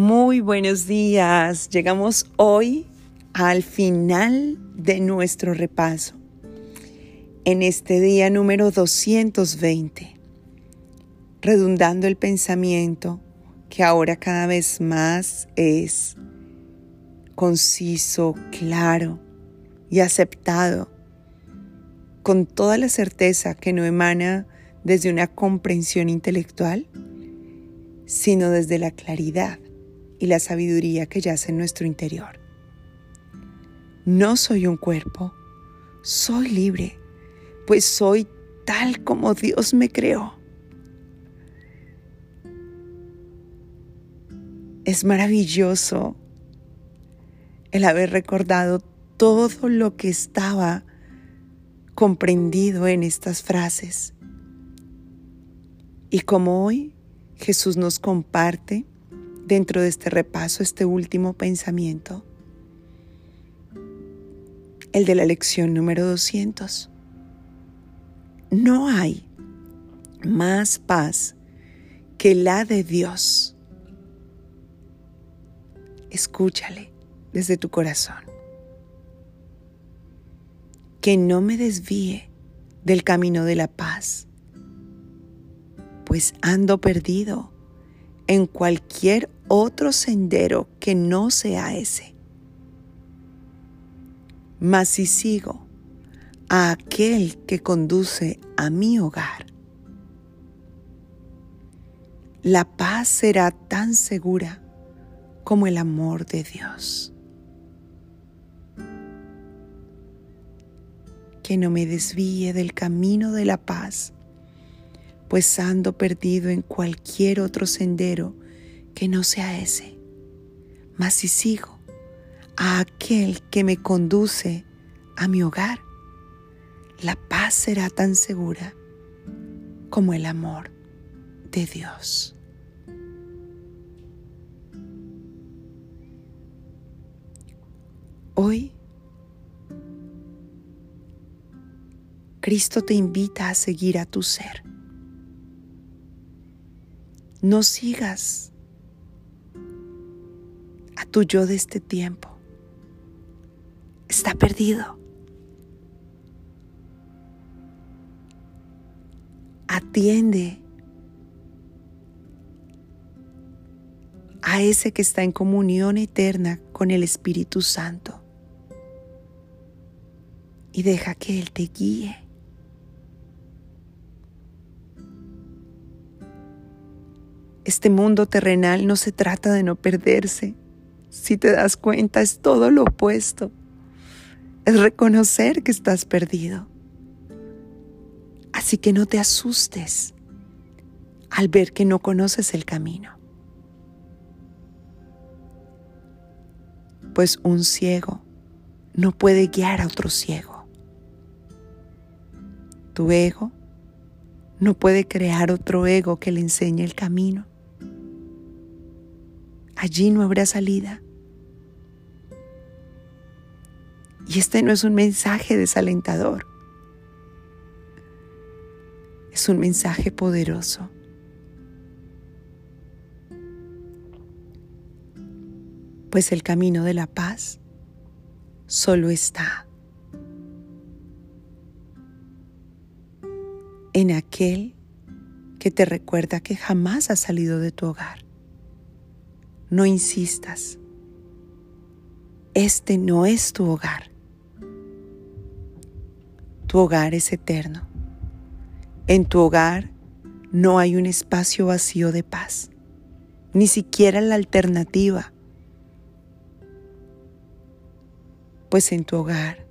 Muy buenos días. Llegamos hoy al final de nuestro repaso. En este día número 220, redundando el pensamiento que ahora cada vez más es conciso, claro y aceptado, con toda la certeza que no emana desde una comprensión intelectual, sino desde la claridad y la sabiduría que yace en nuestro interior. No soy un cuerpo, soy libre, pues soy tal como Dios me creó. Es maravilloso el haber recordado todo lo que estaba comprendido en estas frases. Y como hoy Jesús nos comparte dentro de este repaso este último pensamiento, el de la lección número 200. No hay más paz que la de Dios. Escúchale desde tu corazón. Que no me desvíe del camino de la paz, pues ando perdido en cualquier otro sendero que no sea ese. Mas si sigo a aquel que conduce a mi hogar, la paz será tan segura como el amor de Dios. Que no me desvíe del camino de la paz, pues ando perdido en cualquier otro sendero que no sea ese, mas si sigo a aquel que me conduce a mi hogar, la paz será tan segura como el amor de Dios. Hoy, Cristo te invita a seguir a tu ser. No sigas tu yo de este tiempo. Está perdido. Atiende a ese que está en comunión eterna con el Espíritu Santo y deja que Él te guíe. Este mundo terrenal no se trata de no perderse, si te das cuenta, es todo lo opuesto. Es reconocer que estás perdido. Así que no te asustes al ver que no conoces el camino. Pues un ciego no puede guiar a otro ciego. Tu ego no puede crear otro ego que le enseñe el camino allí no habrá salida. Y este no es un mensaje desalentador, es un mensaje poderoso. Pues el camino de la paz solo está en aquel que te recuerda que jamás has salido de tu hogar no insistas. Este no es tu hogar. Tu hogar es eterno. En tu hogar no hay un espacio vacío de paz, ni siquiera la alternativa. Pues en tu hogar